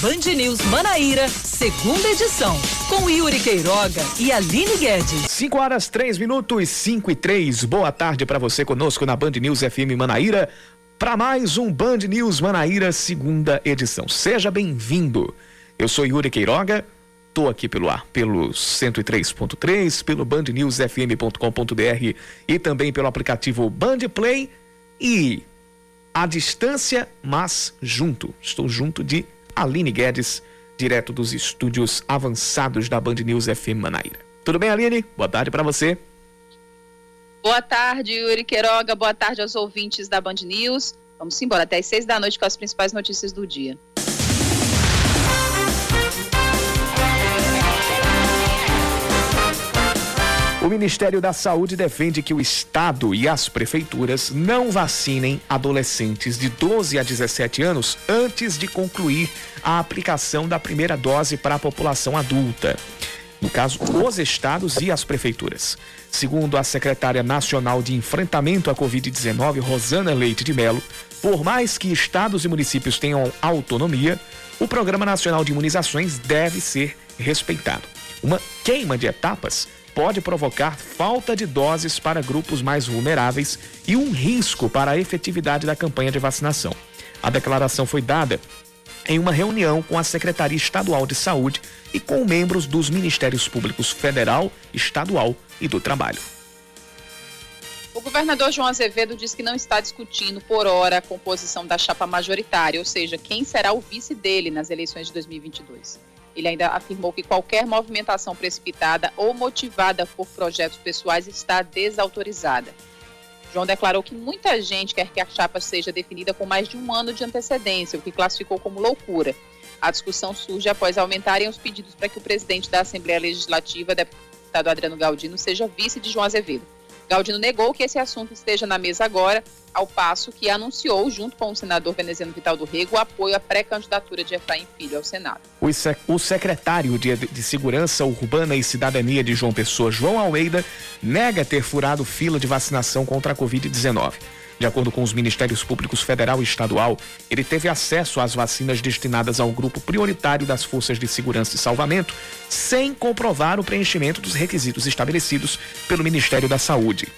Band News Manaíra, segunda edição, com Yuri Queiroga e Aline Guedes. 5 horas, 3 minutos, 5 e 3. Boa tarde para você conosco na Band News FM Manaíra, para mais um Band News Manaíra, segunda edição. Seja bem-vindo. Eu sou Yuri Queiroga, tô aqui pelo ar, pelo 103.3, pelo bandnewsfm.com.br e também pelo aplicativo Band Play e à distância, mas junto. Estou junto de Aline Guedes, direto dos estúdios avançados da Band News FM Manaíra. Tudo bem, Aline? Boa tarde para você. Boa tarde, Yuri Queiroga. Boa tarde aos ouvintes da Band News. Vamos embora até às seis da noite com as principais notícias do dia. O Ministério da Saúde defende que o Estado e as prefeituras não vacinem adolescentes de 12 a 17 anos antes de concluir a aplicação da primeira dose para a população adulta. No caso, os estados e as prefeituras. Segundo a secretária nacional de enfrentamento à Covid-19, Rosana Leite de Mello, por mais que estados e municípios tenham autonomia, o Programa Nacional de Imunizações deve ser respeitado. Uma queima de etapas pode provocar falta de doses para grupos mais vulneráveis e um risco para a efetividade da campanha de vacinação. A declaração foi dada em uma reunião com a Secretaria Estadual de Saúde e com membros dos Ministérios Públicos Federal, Estadual e do Trabalho. O governador João Azevedo diz que não está discutindo por hora a composição da chapa majoritária, ou seja, quem será o vice dele nas eleições de 2022. Ele ainda afirmou que qualquer movimentação precipitada ou motivada por projetos pessoais está desautorizada. João declarou que muita gente quer que a chapa seja definida com mais de um ano de antecedência, o que classificou como loucura. A discussão surge após aumentarem os pedidos para que o presidente da Assembleia Legislativa, deputado Adriano Galdino, seja vice de João Azevedo. Galdino negou que esse assunto esteja na mesa agora, ao passo que anunciou, junto com o senador veneziano Vital do Rego, o apoio à pré-candidatura de Efraim Filho ao Senado. O secretário de, Segurança Urbana e Cidadania de João Pessoa, João Almeida, nega ter furado fila de vacinação contra a Covid-19. De acordo com os Ministérios Públicos Federal e Estadual, ele teve acesso às vacinas destinadas ao grupo prioritário das Forças de Segurança e Salvamento, sem comprovar o preenchimento dos requisitos estabelecidos pelo Ministério da Saúde.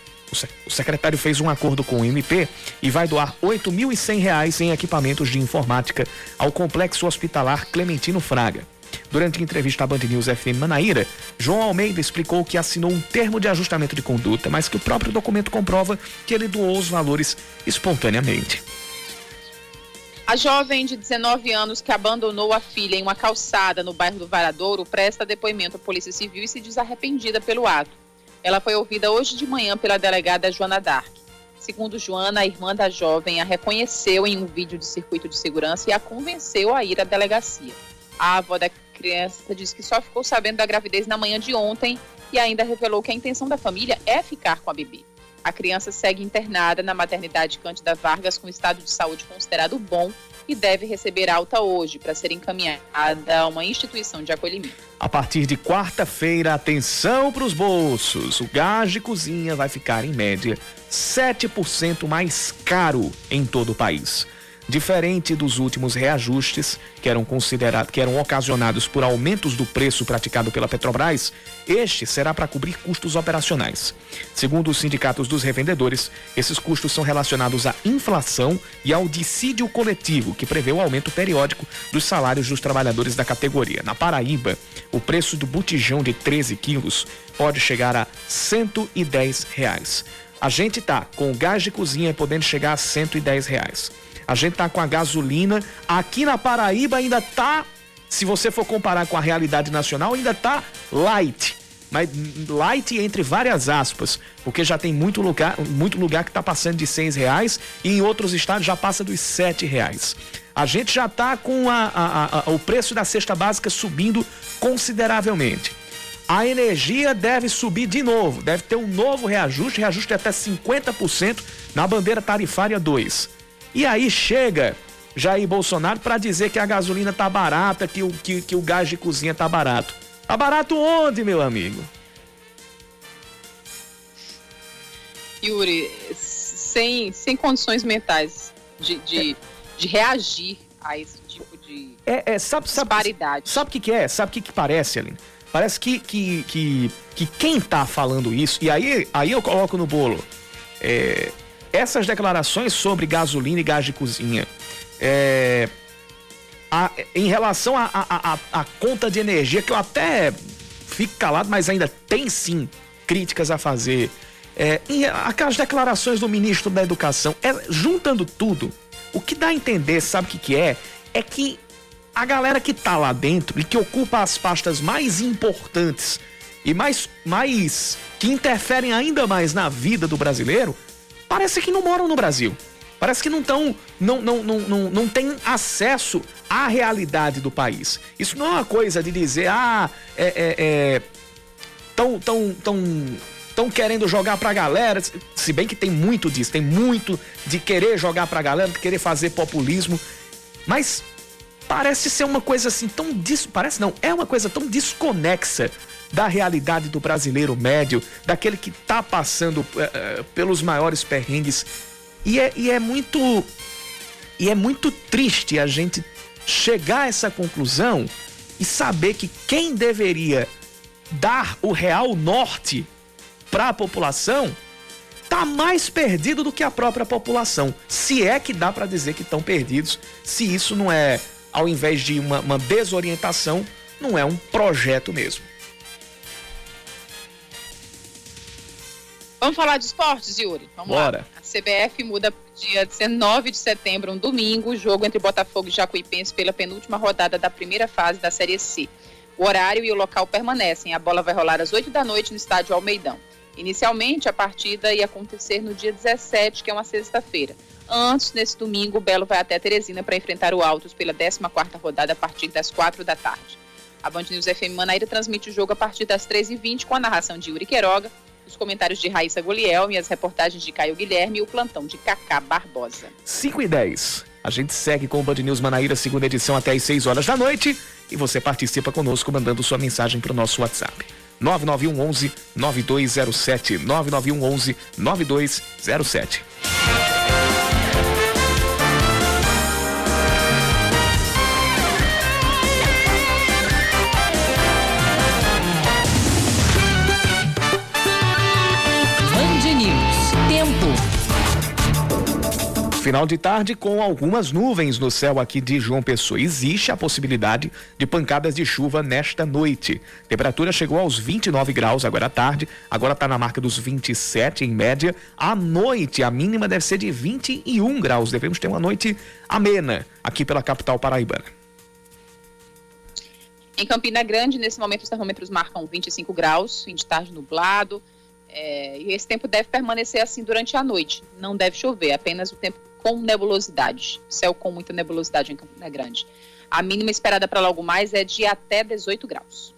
O secretário fez um acordo com o MP e vai doar R$ 8.100 em equipamentos de informática ao Complexo Hospitalar Clementino Fraga. Durante entrevista à Band News FM Manaíra, João Almeida explicou que assinou um termo de ajustamento de conduta, mas que o próprio documento comprova que ele doou os valores espontaneamente. A jovem de 19 anos que abandonou a filha em uma calçada no bairro do Varadouro presta depoimento à Polícia Civil e se diz arrependida pelo ato. Ela foi ouvida hoje de manhã pela delegada Joana Dark. Segundo Joana, a irmã da jovem a reconheceu em um vídeo de circuito de segurança e a convenceu a ir à delegacia. A avó da criança disse que só ficou sabendo da gravidez na manhã de ontem e ainda revelou que a intenção da família é ficar com a bebê. A criança segue internada na maternidade Cândida Vargas com estado de saúde considerado bom e deve receber alta hoje para ser encaminhada a uma instituição de acolhimento. A partir de quarta-feira, atenção para os bolsos. O gás de cozinha vai ficar, em média, 7% mais caro em todo o país. Diferente dos últimos reajustes, que eram considerados, que eram ocasionados por aumentos do preço praticado pela Petrobras, este será para cobrir custos operacionais. Segundo os sindicatos dos revendedores, esses custos são relacionados à inflação e ao dissídio coletivo, que prevê o aumento periódico dos salários dos trabalhadores da categoria. Na Paraíba, o preço do botijão de 13 quilos pode chegar a 110 reais. A gente tá com o gás de cozinha podendo chegar a 110 reais. A gente tá com a gasolina. Aqui na Paraíba ainda tá, se você for comparar com a realidade nacional, ainda tá light. Mas light entre várias aspas, porque já tem muito lugar, muito lugar que está passando de seis reais e em outros estados já passa dos sete reais. A gente já está com a, a, a, o preço da cesta básica subindo consideravelmente. A energia deve subir de novo, deve ter um novo reajuste, reajuste de até 50% na bandeira tarifária 2. E aí chega Jair Bolsonaro para dizer que a gasolina tá barata, que o, que, que o gás de cozinha tá barato. Tá barato onde, meu amigo? Yuri, sem, sem condições mentais de, de, de reagir a esse tipo de é, é, sabe, sabe, disparidade. Sabe o que, que é? Sabe o que, que parece, Aline? Parece que, que, que, que quem tá falando isso, e aí, aí eu coloco no bolo, é, essas declarações sobre gasolina e gás de cozinha, é, a, em relação à conta de energia, que eu até fico calado, mas ainda tem sim críticas a fazer. É, aquelas declarações do ministro da Educação, é, juntando tudo, o que dá a entender, sabe o que, que é? É que a galera que tá lá dentro e que ocupa as pastas mais importantes e mais, mais que interferem ainda mais na vida do brasileiro, parece que não moram no Brasil. Parece que não estão, não, não, não, não, não tem acesso à realidade do país. Isso não é uma coisa de dizer, ah, é, é, é tão, tão, tão, tão querendo jogar pra galera, se bem que tem muito disso, tem muito de querer jogar pra galera, de querer fazer populismo, mas parece ser uma coisa assim tão dis... parece não, é uma coisa tão desconexa da realidade do brasileiro médio, daquele que está passando uh, pelos maiores perrengues. E é, e é muito e é muito triste a gente chegar a essa conclusão e saber que quem deveria dar o real norte para a população tá mais perdido do que a própria população. Se é que dá para dizer que estão perdidos, se isso não é ao invés de uma, uma desorientação, não é um projeto mesmo. Vamos falar de esportes, Yuri? Vamos Bora. lá. A CBF muda para dia 19 de setembro, um domingo, o jogo entre Botafogo e Jacuipense pela penúltima rodada da primeira fase da Série C. O horário e o local permanecem. A bola vai rolar às 8 da noite no estádio Almeidão. Inicialmente, a partida ia acontecer no dia 17, que é uma sexta-feira. Antes, nesse domingo, o Belo vai até Teresina para enfrentar o Altos pela 14ª rodada a partir das 4 da tarde. A Band News FM Manaíra transmite o jogo a partir das 13h20 com a narração de Yuri Queiroga, os comentários de Raíssa Golielme, as reportagens de Caio Guilherme e o plantão de Cacá Barbosa. 5 e 10. A gente segue com o Band News Manaíra, segunda edição, até às 6 horas da noite. E você participa conosco mandando sua mensagem para o nosso WhatsApp. 991 11 9207. 991 11 9207. Final de tarde com algumas nuvens no céu aqui de João Pessoa. Existe a possibilidade de pancadas de chuva nesta noite. Temperatura chegou aos 29 graus agora à tarde, agora está na marca dos 27 em média. À noite, a mínima deve ser de 21 graus. Devemos ter uma noite amena aqui pela capital paraibana. Em Campina Grande, nesse momento, os termômetros marcam 25 graus, fim de tarde nublado. É, e esse tempo deve permanecer assim durante a noite. Não deve chover, apenas o tempo com nebulosidade. Céu com muita nebulosidade em Campina Grande. A mínima esperada para logo mais é de até 18 graus.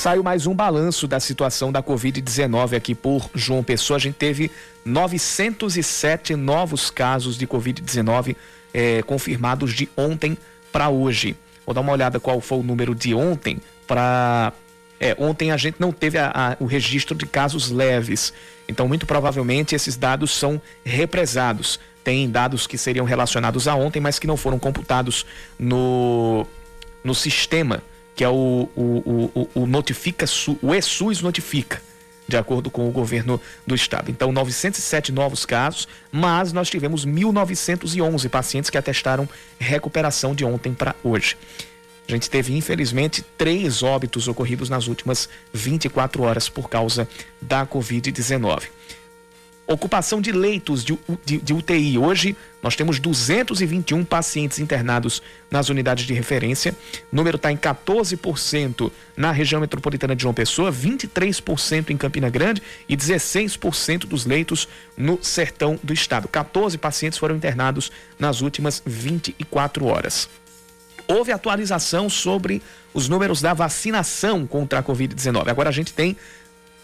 Saiu mais um balanço da situação da Covid-19 aqui por João Pessoa. A gente teve 907 novos casos de Covid-19 eh, confirmados de ontem para hoje. Vou dar uma olhada qual foi o número de ontem para. É, ontem a gente não teve a, a, o registro de casos leves. Então, muito provavelmente, esses dados são represados. Tem dados que seriam relacionados a ontem, mas que não foram computados no, no sistema que é o, o, o, o Notifica, o ESUS Notifica, de acordo com o governo do estado. Então, 907 novos casos, mas nós tivemos 1.911 pacientes que atestaram recuperação de ontem para hoje. A gente teve, infelizmente, três óbitos ocorridos nas últimas 24 horas por causa da Covid-19. Ocupação de leitos de, de, de, UTI. Hoje nós temos 221 pacientes internados nas unidades de referência. O número está em 14% na região metropolitana de João Pessoa, 23% em Campina Grande e 16% dos leitos no sertão do estado. 14 pacientes foram internados nas últimas 24 horas. Houve atualização sobre os números da vacinação contra a Covid-19. Agora a gente tem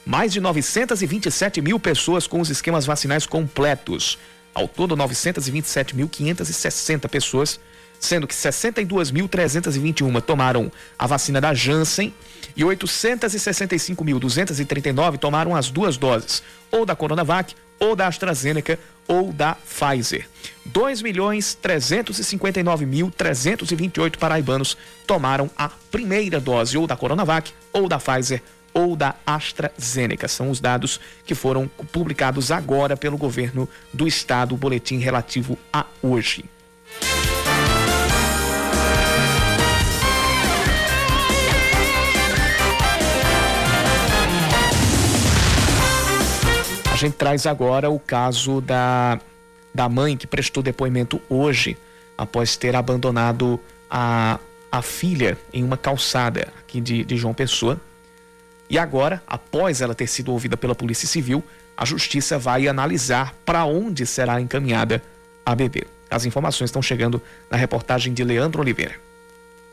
mais de 927 mil pessoas com os esquemas vacinais completos. Ao todo, 927.560 pessoas, sendo que 62.321 tomaram a vacina da Janssen e 865.239 tomaram as duas doses, ou da Coronavac, ou da AstraZeneca, ou da Pfizer. 2.359.328 paraibanos tomaram a primeira dose, ou da Coronavac, ou da Pfizer, ou da AstraZeneca. São os dados que foram publicados agora pelo governo do estado, o boletim relativo a hoje. A gente traz agora o caso da, da mãe que prestou depoimento hoje após ter abandonado a, a filha em uma calçada aqui de, de João Pessoa. E agora, após ela ter sido ouvida pela Polícia Civil, a Justiça vai analisar para onde será encaminhada a bebê. As informações estão chegando na reportagem de Leandro Oliveira.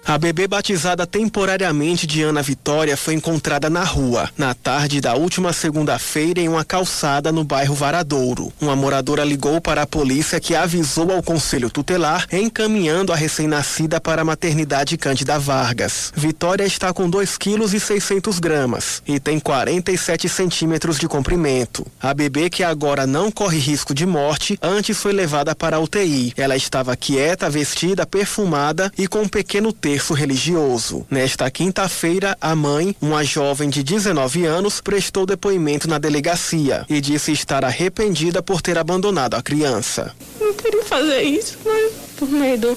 A bebê batizada temporariamente de Ana Vitória foi encontrada na rua, na tarde da última segunda-feira em uma calçada no bairro Varadouro. Uma moradora ligou para a polícia que avisou ao conselho tutelar, encaminhando a recém-nascida para a maternidade Cândida Vargas. Vitória está com 2 quilos e 600 gramas e tem 47 centímetros de comprimento. A bebê, que agora não corre risco de morte, antes foi levada para a UTI. Ela estava quieta, vestida, perfumada e com um pequeno texto berço religioso. Nesta quinta-feira, a mãe, uma jovem de 19 anos, prestou depoimento na delegacia e disse estar arrependida por ter abandonado a criança. Não queria fazer isso, mas por medo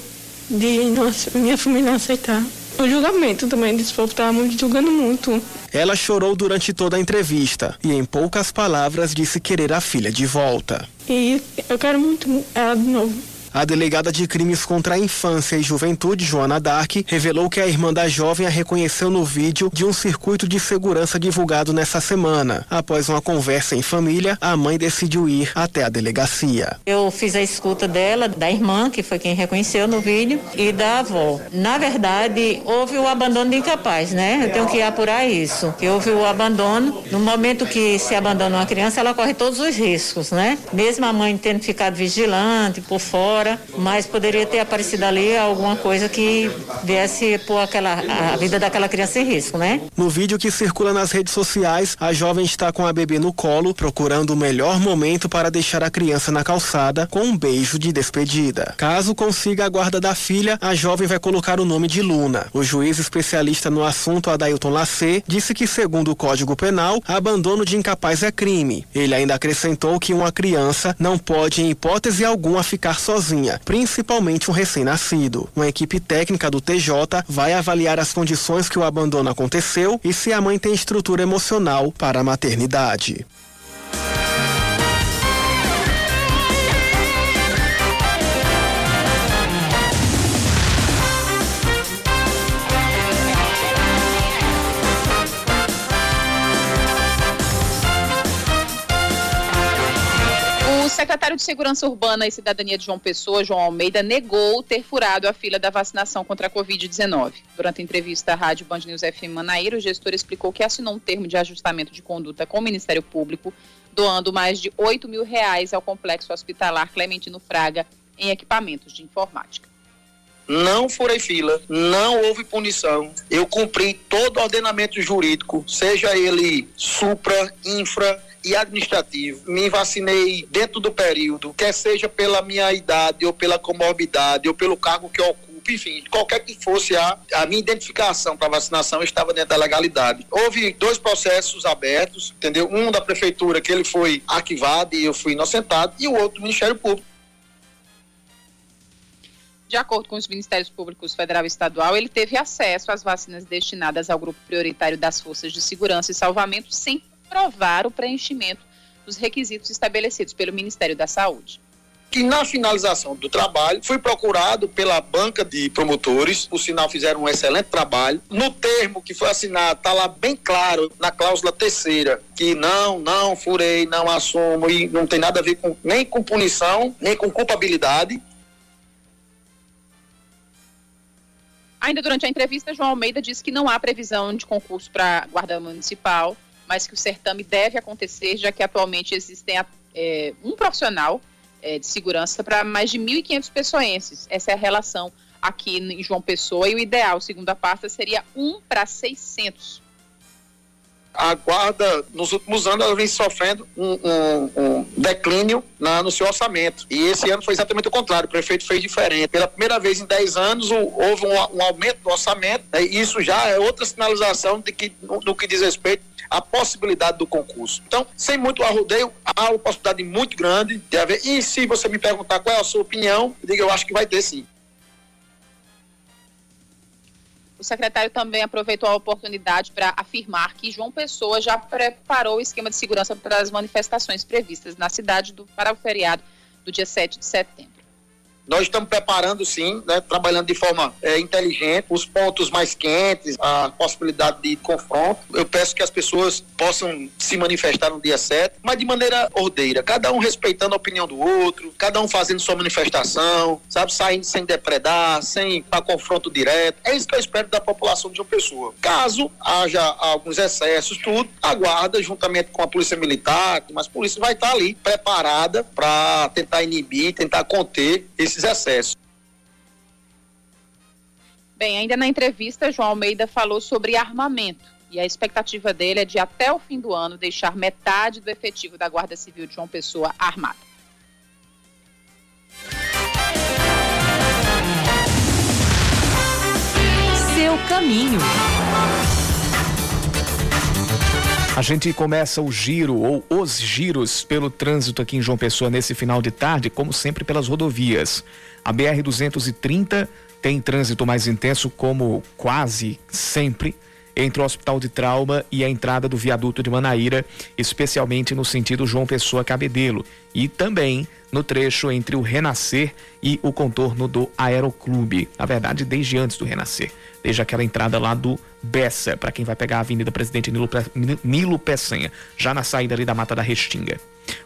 de nossa, minha família aceitar. O julgamento também desse povo estava muito julgando muito. Ela chorou durante toda a entrevista e, em poucas palavras, disse querer a filha de volta. E eu quero muito ela de novo. A delegada de crimes contra a infância e juventude, Joana Dark, revelou que a irmã da jovem a reconheceu no vídeo de um circuito de segurança divulgado nessa semana. Após uma conversa em família, a mãe decidiu ir até a delegacia. Eu fiz a escuta dela, da irmã, que foi quem reconheceu no vídeo, e da avó. Na verdade, houve o abandono de incapaz, né? Eu tenho que apurar isso. Houve o abandono. No momento que se abandona uma criança, ela corre todos os riscos, né? Mesmo a mãe tendo ficado vigilante por fora, mas poderia ter aparecido ali alguma coisa que viesse pôr aquela, a vida daquela criança em risco, né? No vídeo que circula nas redes sociais, a jovem está com a bebê no colo, procurando o melhor momento para deixar a criança na calçada com um beijo de despedida. Caso consiga a guarda da filha, a jovem vai colocar o nome de Luna. O juiz especialista no assunto, Adailton Lacê, disse que, segundo o Código Penal, abandono de incapaz é crime. Ele ainda acrescentou que uma criança não pode, em hipótese alguma, ficar sozinha principalmente um recém-nascido. Uma equipe técnica do TJ vai avaliar as condições que o abandono aconteceu e se a mãe tem estrutura emocional para a maternidade. Secretário de Segurança Urbana e Cidadania de João Pessoa, João Almeida, negou ter furado a fila da vacinação contra a Covid-19. Durante a entrevista à Rádio Band News FM Manaíra, o gestor explicou que assinou um termo de ajustamento de conduta com o Ministério Público, doando mais de 8 mil reais ao complexo hospitalar Clementino Fraga em equipamentos de informática não furei fila, não houve punição. Eu cumpri todo o ordenamento jurídico, seja ele supra, infra, e administrativo. Me vacinei dentro do período, quer seja pela minha idade ou pela comorbidade ou pelo cargo que eu ocupo, enfim, qualquer que fosse a, a minha identificação para vacinação estava dentro da legalidade. Houve dois processos abertos, entendeu? Um da prefeitura que ele foi arquivado e eu fui inocentado e o outro do Ministério Público. De acordo com os Ministérios Públicos Federal e Estadual, ele teve acesso às vacinas destinadas ao grupo prioritário das Forças de Segurança e Salvamento sem provar o preenchimento dos requisitos estabelecidos pelo Ministério da Saúde que na finalização do trabalho fui procurado pela banca de promotores, por sinal fizeram um excelente trabalho. No termo que foi assinado, está lá bem claro, na cláusula terceira, que não, não furei, não assumo e não tem nada a ver com, nem com punição, nem com culpabilidade. Ainda durante a entrevista, João Almeida disse que não há previsão de concurso para guarda municipal mas que o certame deve acontecer, já que atualmente existem é, um profissional é, de segurança para mais de 1.500 pessoenses. Essa é a relação aqui em João Pessoa e o ideal, segundo a pasta, seria um para 600 a guarda, nos últimos anos, ela vem sofrendo um, um, um declínio na, no seu orçamento. E esse ano foi exatamente o contrário, o prefeito fez diferente. Pela primeira vez em 10 anos, o, houve um, um, aumento do orçamento, né, e isso já é outra sinalização de que, no, no que diz respeito à possibilidade do concurso. Então, sem muito arrodeio, há uma possibilidade muito grande de haver. E se você me perguntar qual é a sua opinião, eu digo, eu acho que vai ter sim. O secretário também aproveitou a oportunidade para afirmar que João Pessoa já preparou o esquema de segurança para as manifestações previstas na cidade do, para o feriado do dia 7 de setembro. Nós estamos preparando, sim, né, trabalhando de forma é, inteligente, os pontos mais quentes, a possibilidade de confronto. Eu peço que as pessoas possam se manifestar no dia 7, mas de maneira ordeira, cada um respeitando a opinião do outro, cada um fazendo sua manifestação, sabe, saindo sem depredar, sem para confronto direto. É isso que eu espero da população de uma pessoa. Caso haja alguns excessos, tudo, a guarda, juntamente com a polícia militar, mas a polícia vai estar ali preparada para tentar inibir, tentar conter esse esses excessos. Bem, ainda na entrevista, João Almeida falou sobre armamento. E a expectativa dele é de, até o fim do ano, deixar metade do efetivo da Guarda Civil de João Pessoa armada. Seu caminho. A gente começa o giro ou os giros pelo trânsito aqui em João Pessoa nesse final de tarde, como sempre pelas rodovias. A BR 230 tem trânsito mais intenso, como quase sempre entre o Hospital de Trauma e a entrada do viaduto de Manaíra, especialmente no sentido João Pessoa Cabedelo, e também no trecho entre o Renascer e o contorno do Aeroclube. Na verdade, desde antes do Renascer, desde aquela entrada lá do Bessa, para quem vai pegar a Avenida Presidente Nilo, Nilo Peçanha, já na saída ali da Mata da Restinga.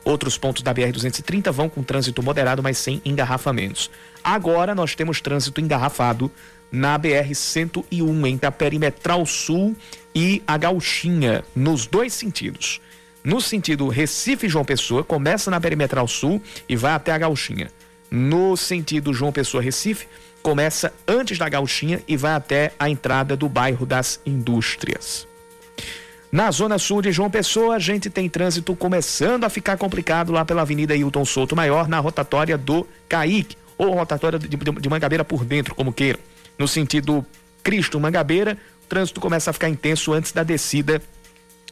Outros pontos da BR-230 vão com trânsito moderado, mas sem engarrafamentos. Agora nós temos trânsito engarrafado na BR-101, entre a Perimetral Sul e a Gauchinha, nos dois sentidos. No sentido Recife-João Pessoa, começa na Perimetral Sul e vai até a Gauchinha. No sentido João Pessoa-Recife, começa antes da Gauchinha e vai até a entrada do bairro das Indústrias. Na zona sul de João Pessoa, a gente tem trânsito começando a ficar complicado lá pela Avenida Hilton Souto Maior, na rotatória do Caique, ou rotatória de, de, de Mangabeira por dentro, como queiram no sentido Cristo-Mangabeira, o trânsito começa a ficar intenso antes da descida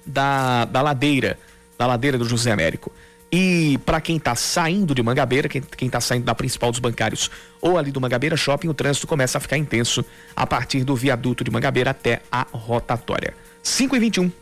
da, da ladeira, da ladeira do José Américo. E para quem está saindo de Mangabeira, quem está saindo da principal dos bancários ou ali do Mangabeira Shopping, o trânsito começa a ficar intenso a partir do viaduto de Mangabeira até a rotatória. 5 e 21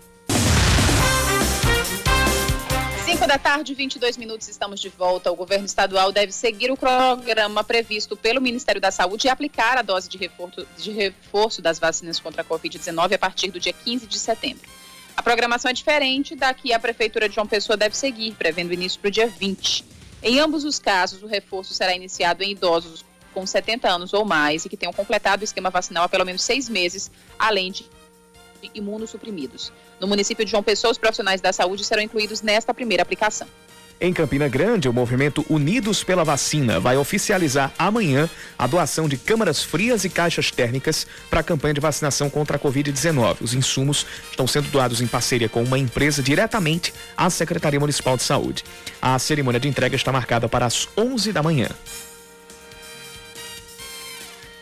5 da tarde, 22 minutos, estamos de volta. O governo estadual deve seguir o programa previsto pelo Ministério da Saúde e aplicar a dose de reforço, de reforço das vacinas contra a Covid-19 a partir do dia 15 de setembro. A programação é diferente da que a Prefeitura de João Pessoa deve seguir, prevendo início para o dia 20. Em ambos os casos, o reforço será iniciado em idosos com 70 anos ou mais e que tenham completado o esquema vacinal há pelo menos seis meses, além de imunossuprimidos. No município de João Pessoa, os profissionais da saúde serão incluídos nesta primeira aplicação. Em Campina Grande, o movimento Unidos pela Vacina vai oficializar amanhã a doação de câmaras frias e caixas térmicas para a campanha de vacinação contra a Covid-19. Os insumos estão sendo doados em parceria com uma empresa diretamente à Secretaria Municipal de Saúde. A cerimônia de entrega está marcada para as 11 da manhã.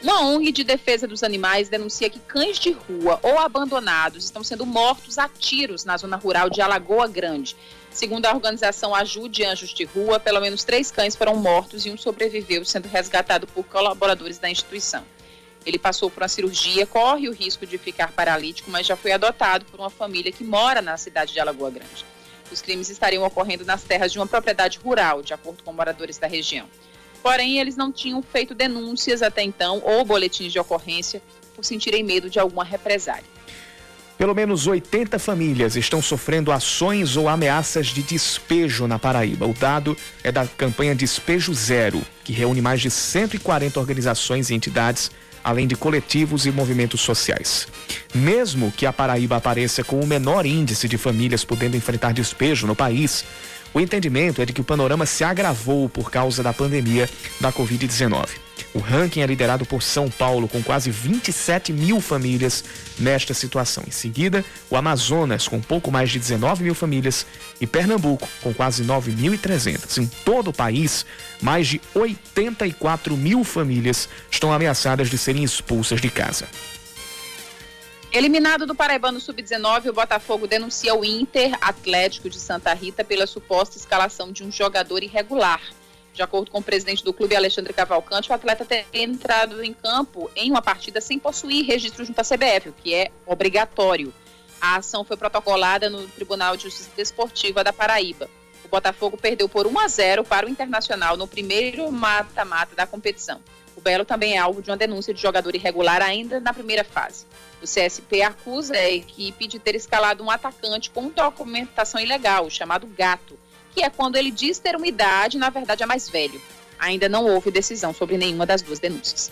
Uma ONG de defesa dos animais denuncia que cães de rua ou abandonados estão sendo mortos a tiros na zona rural de Alagoa Grande. Segundo a organização Ajude Anjos de Rua, pelo menos três cães foram mortos e um sobreviveu, sendo resgatado por colaboradores da instituição. Ele passou por uma cirurgia, corre o risco de ficar paralítico, mas já foi adotado por uma família que mora na cidade de Alagoa Grande. Os crimes estariam ocorrendo nas terras de uma propriedade rural, de acordo com moradores da região. Porém, eles não tinham feito denúncias até então ou boletins de ocorrência por sentirem medo de alguma represália. Pelo menos 80 famílias estão sofrendo ações ou ameaças de despejo na Paraíba. O dado é da campanha Despejo Zero, que reúne mais de 140 organizações e entidades além de coletivos e movimentos sociais. Mesmo que a Paraíba apareça com o menor índice de famílias podendo enfrentar despejo no país, o entendimento é de que o panorama se agravou por causa da pandemia da Covid-19. O ranking é liderado por São Paulo, com quase 27 mil famílias nesta situação. Em seguida, o Amazonas, com pouco mais de 19 mil famílias, e Pernambuco, com quase 9.300. Em todo o país, mais de 84 mil famílias estão ameaçadas de serem expulsas de casa. Eliminado do Paraibano Sub-19, o Botafogo denuncia o Inter Atlético de Santa Rita pela suposta escalação de um jogador irregular. De acordo com o presidente do clube, Alexandre Cavalcante, o atleta teria entrado em campo em uma partida sem possuir registro junto à CBF, o que é obrigatório. A ação foi protocolada no Tribunal de Justiça Desportiva da Paraíba. O Botafogo perdeu por 1 a 0 para o Internacional no primeiro mata-mata da competição. O Belo também é alvo de uma denúncia de jogador irregular ainda na primeira fase. O CSP acusa a equipe de ter escalado um atacante com documentação ilegal, chamado Gato, que é quando ele diz ter uma idade na verdade, é mais velho. Ainda não houve decisão sobre nenhuma das duas denúncias.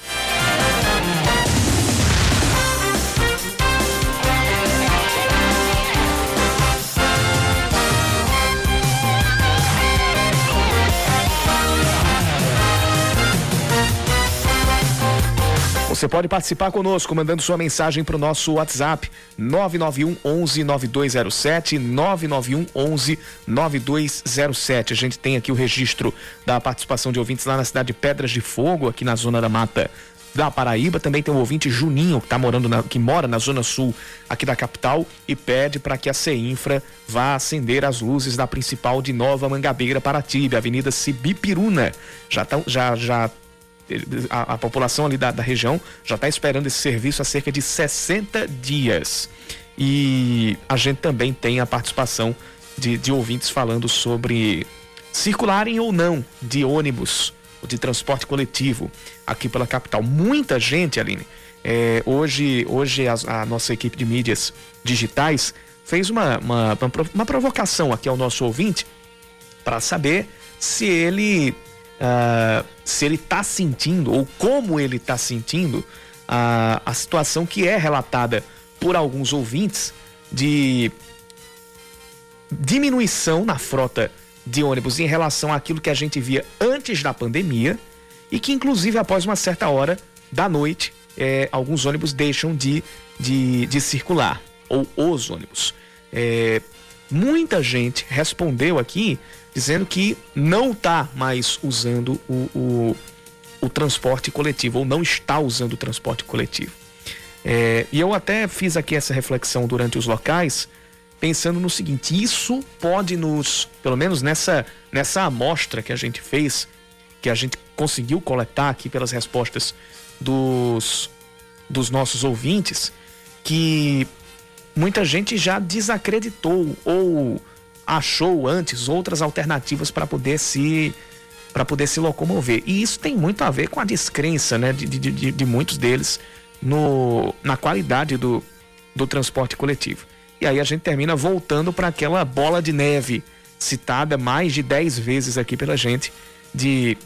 Você pode participar conosco mandando sua mensagem para o nosso WhatsApp 991 11 9207 991 11 9207. A gente tem aqui o registro da participação de ouvintes lá na cidade de Pedras de Fogo, aqui na zona da Mata da Paraíba. Também tem o ouvinte Juninho, que, tá morando na, que mora na zona sul aqui da capital e pede para que a CEINFRA vá acender as luzes da principal de Nova Mangabeira, Paratiba, Avenida Sibipiruna. Já, tá, já, já a, a população ali da, da região já está esperando esse serviço há cerca de 60 dias. E a gente também tem a participação de, de ouvintes falando sobre circularem ou não de ônibus, de transporte coletivo aqui pela capital. Muita gente, Aline, é, hoje, hoje a, a, nossa equipe de mídias digitais fez uma, uma, uma provocação aqui ao nosso ouvinte para saber se ele uh, se ele está sentindo ou como ele está sentindo uh, a situação que é relatada por alguns ouvintes de diminuição na frota de ônibus em relação àquilo que a gente via antes da pandemia e que, inclusive, após uma certa hora da noite, eh, alguns ônibus deixam de, de, de circular, ou os ônibus. Eh, muita gente respondeu aqui dizendo que não está mais usando o, o, o, transporte coletivo, ou não está usando o transporte coletivo. É, e eu até fiz aqui essa reflexão durante os locais, pensando no seguinte: isso pode nos, pelo menos nessa, nessa amostra que a gente fez, que a gente conseguiu coletar aqui pelas respostas dos, dos nossos ouvintes, que muita gente já desacreditou ou achou antes outras alternativas para poder se para poder se locomover. E isso tem muito a ver com a descrença né, de, de, de, de muitos deles no, na qualidade do, do transporte coletivo. E aí a gente termina voltando para aquela bola de neve citada mais de 10 vezes aqui pela gente, de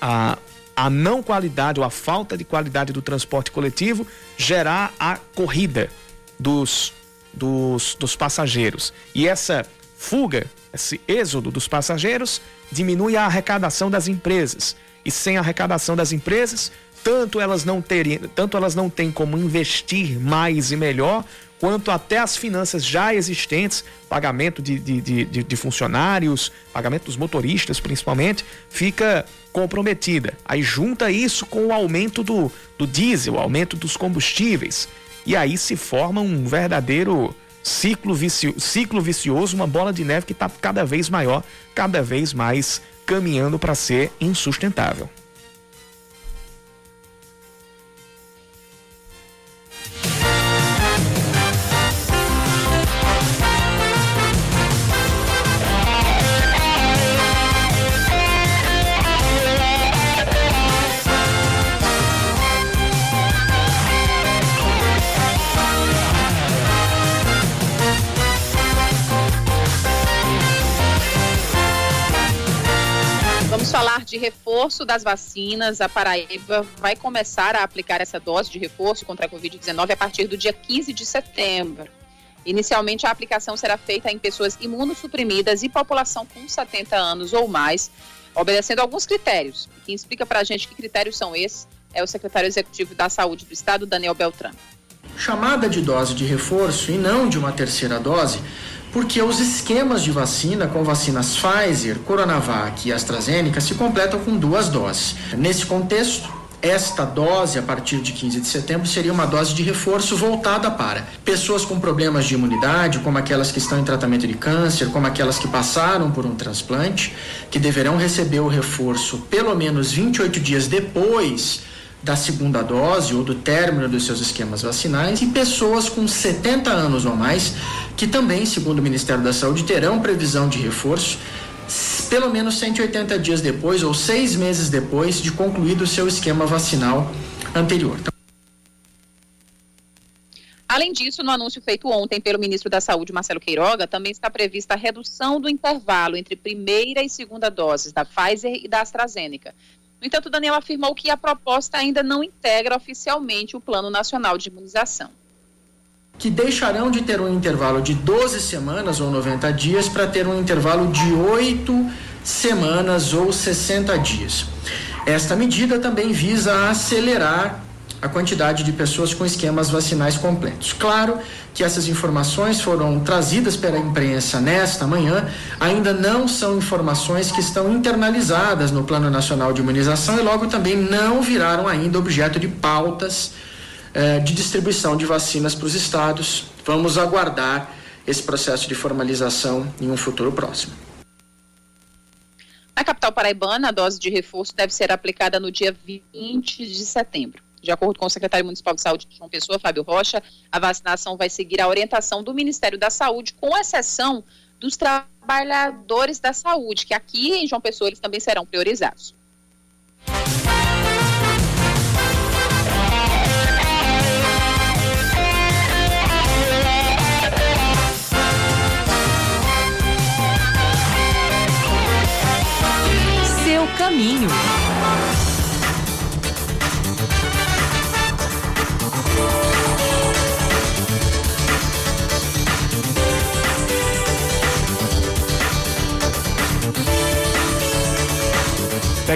a, a não qualidade ou a falta de qualidade do transporte coletivo gerar a corrida dos, dos, dos passageiros. E essa fuga, esse êxodo dos passageiros, diminui a arrecadação das empresas. E sem arrecadação das empresas, tanto elas não terem, tanto elas não têm como investir mais e melhor, quanto até as finanças já existentes, pagamento de, de, de, de, funcionários, pagamento dos motoristas principalmente, fica comprometida. Aí junta isso com o aumento do, do diesel, aumento dos combustíveis. E aí se forma um verdadeiro ciclo, vicio, ciclo vicioso, uma bola de neve que está cada vez maior, cada vez mais caminhando para ser insustentável. De reforço das vacinas, a Paraíba vai começar a aplicar essa dose de reforço contra a Covid-19 a partir do dia 15 de setembro. Inicialmente, a aplicação será feita em pessoas imunossuprimidas e população com 70 anos ou mais, obedecendo alguns critérios. Quem explica para a gente que critérios são esses é o secretário executivo da Saúde do Estado, Daniel Beltrán. Chamada de dose de reforço e não de uma terceira dose, porque os esquemas de vacina com vacinas Pfizer, Coronavac e AstraZeneca se completam com duas doses. Nesse contexto, esta dose, a partir de 15 de setembro, seria uma dose de reforço voltada para pessoas com problemas de imunidade, como aquelas que estão em tratamento de câncer, como aquelas que passaram por um transplante, que deverão receber o reforço pelo menos 28 dias depois da segunda dose ou do término dos seus esquemas vacinais, e pessoas com 70 anos ou mais, que também, segundo o Ministério da Saúde, terão previsão de reforço pelo menos 180 dias depois ou seis meses depois de concluído o seu esquema vacinal anterior. Então, Além disso, no anúncio feito ontem pelo ministro da Saúde, Marcelo Queiroga, também está prevista a redução do intervalo entre primeira e segunda doses da Pfizer e da AstraZeneca. No entanto, Daniel afirmou que a proposta ainda não integra oficialmente o Plano Nacional de Imunização que deixarão de ter um intervalo de 12 semanas ou 90 dias para ter um intervalo de 8 semanas ou 60 dias. Esta medida também visa acelerar a quantidade de pessoas com esquemas vacinais completos. Claro que essas informações foram trazidas pela imprensa nesta manhã, ainda não são informações que estão internalizadas no Plano Nacional de Imunização e logo também não viraram ainda objeto de pautas eh, de distribuição de vacinas para os estados. Vamos aguardar esse processo de formalização em um futuro próximo. Na capital paraibana, a dose de reforço deve ser aplicada no dia 20 de setembro. De acordo com o secretário municipal de saúde de João Pessoa, Fábio Rocha, a vacinação vai seguir a orientação do Ministério da Saúde, com exceção dos trabalhadores da saúde, que aqui em João Pessoa eles também serão priorizados.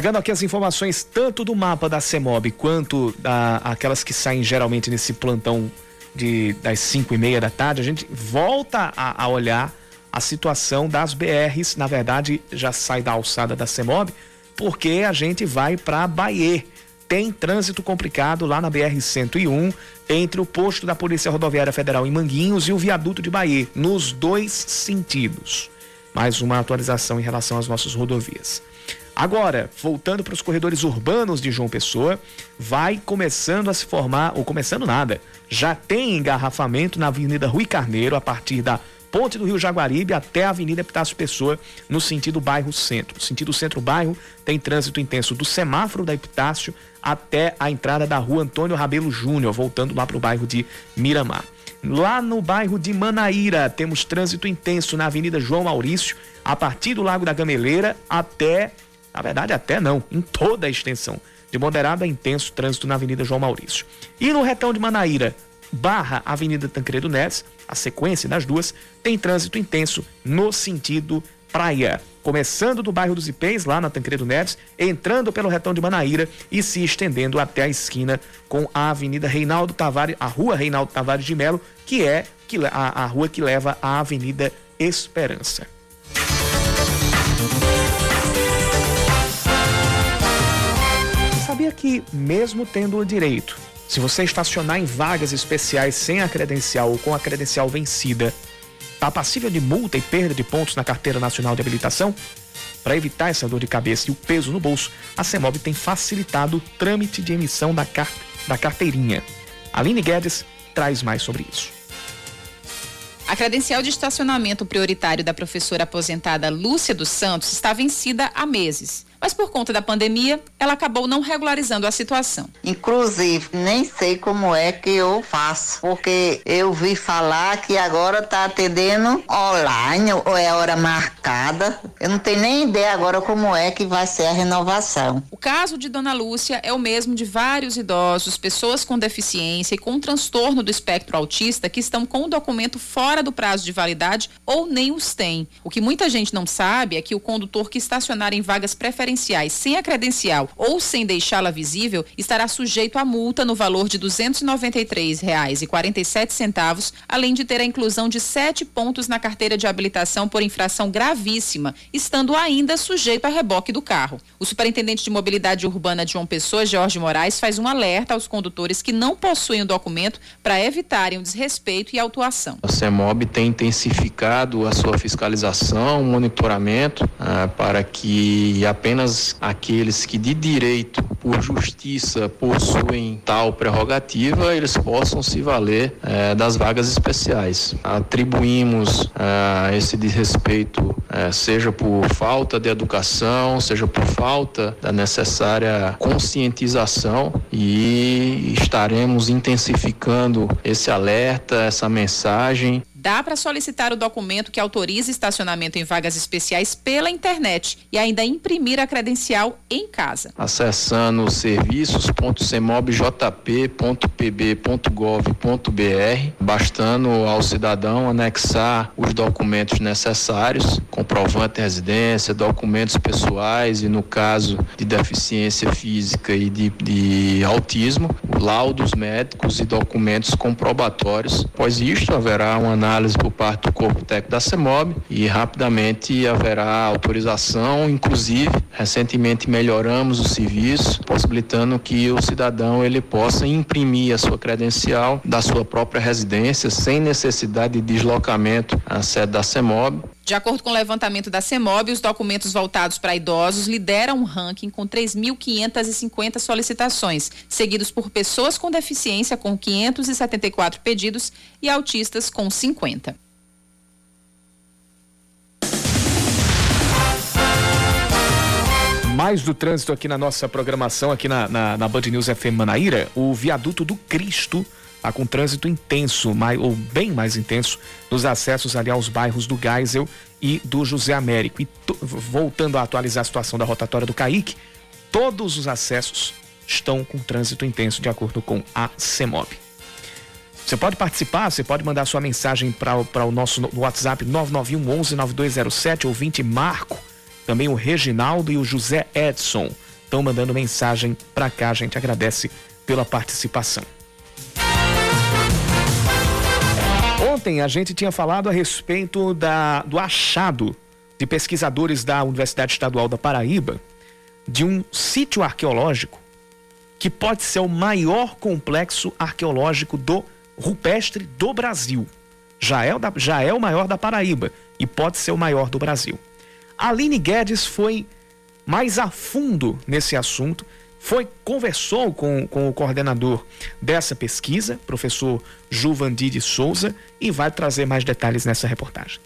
Pegando aqui as informações tanto do mapa da CEMOB quanto da, aquelas que saem geralmente nesse plantão de, das 5 e meia da tarde, a gente volta a, a olhar a situação das BRs. Na verdade, já sai da alçada da CEMOB, porque a gente vai para Bahia. Tem trânsito complicado lá na BR-101, entre o posto da Polícia Rodoviária Federal em Manguinhos e o viaduto de Bahia, nos dois sentidos. Mais uma atualização em relação às nossas rodovias. Agora, voltando para os corredores urbanos de João Pessoa, vai começando a se formar, ou começando nada, já tem engarrafamento na Avenida Rui Carneiro, a partir da ponte do Rio Jaguaribe até a Avenida Epitácio Pessoa, no sentido bairro centro. No sentido centro-bairro, tem trânsito intenso do semáforo da Epitácio até a entrada da rua Antônio Rabelo Júnior, voltando lá para o bairro de Miramar. Lá no bairro de Manaíra, temos trânsito intenso na Avenida João Maurício, a partir do Lago da Gameleira até, na verdade, até não, em toda a extensão. De moderado a intenso trânsito na Avenida João Maurício. E no retão de Manaíra, barra Avenida Tancredo Neves, a sequência das duas, tem trânsito intenso no sentido praia. Começando do bairro dos Ipês, lá na Tancredo Neves, entrando pelo retão de Manaíra e se estendendo até a esquina com a Avenida Reinaldo Tavares, a Rua Reinaldo Tavares de Melo, que é a, a rua que leva à Avenida Esperança. Sabia que, mesmo tendo o direito se você estacionar em vagas especiais sem a credencial ou com a credencial vencida, está passível de multa e perda de pontos na Carteira Nacional de Habilitação? Para evitar essa dor de cabeça e o peso no bolso, a CEMOB tem facilitado o trâmite de emissão da, car da carteirinha. Aline Guedes traz mais sobre isso. A credencial de estacionamento prioritário da professora aposentada Lúcia dos Santos está vencida há meses mas por conta da pandemia, ela acabou não regularizando a situação. Inclusive, nem sei como é que eu faço, porque eu vi falar que agora está atendendo online ou é hora marcada. Eu não tenho nem ideia agora como é que vai ser a renovação. O caso de Dona Lúcia é o mesmo de vários idosos, pessoas com deficiência e com transtorno do espectro autista que estão com o documento fora do prazo de validade ou nem os têm. O que muita gente não sabe é que o condutor que estacionar em vagas preferenciais sem a credencial ou sem deixá-la visível estará sujeito a multa no valor de R$ 293,47, além de ter a inclusão de sete pontos na carteira de habilitação por infração gravíssima, estando ainda sujeito a reboque do carro. O superintendente de mobilidade urbana de João Pessoa, Jorge Moraes, faz um alerta aos condutores que não possuem o documento para evitarem o desrespeito e autuação. A CEMOB tem intensificado a sua fiscalização, monitoramento, ah, para que apenas aqueles que de direito, por justiça, possuem tal prerrogativa, eles possam se valer eh, das vagas especiais. Atribuímos ah, esse desrespeito, eh, seja por falta de educação, seja por falta da necessária conscientização e estaremos intensificando esse alerta, essa mensagem dá para solicitar o documento que autoriza estacionamento em vagas especiais pela internet e ainda imprimir a credencial em casa. Acessando serviços.cemobjp.pb.gov.br, bastando ao cidadão anexar os documentos necessários, comprovante de residência, documentos pessoais e no caso de deficiência física e de, de autismo, laudos médicos e documentos comprobatórios. Após isto, haverá uma análise por parte do corpo técnico da CEMOB e rapidamente haverá autorização, inclusive recentemente melhoramos o serviço, possibilitando que o cidadão ele possa imprimir a sua credencial da sua própria residência sem necessidade de deslocamento à sede da CEMOB. De acordo com o levantamento da CEMOB, os documentos voltados para idosos lideram um ranking com 3.550 solicitações, seguidos por pessoas com deficiência com 574 pedidos e autistas com 50. Mais do trânsito aqui na nossa programação, aqui na, na, na Band News FM Manaíra, o viaduto do Cristo Está com trânsito intenso, mais, ou bem mais intenso, nos acessos ali aos bairros do Geisel e do José Américo. E voltando a atualizar a situação da rotatória do Caique, todos os acessos estão com trânsito intenso, de acordo com a CEMOB. Você pode participar, você pode mandar sua mensagem para o nosso no WhatsApp 991 11 9207, ouvinte Marco, também o Reginaldo e o José Edson estão mandando mensagem para cá. A gente agradece pela participação. Ontem a gente tinha falado a respeito da, do achado de pesquisadores da Universidade Estadual da Paraíba de um sítio arqueológico que pode ser o maior complexo arqueológico do rupestre do Brasil. Já é, da, já é o maior da Paraíba e pode ser o maior do Brasil. Aline Guedes foi mais a fundo nesse assunto foi conversou com, com o coordenador dessa pesquisa, professor Juvandi de Souza, e vai trazer mais detalhes nessa reportagem.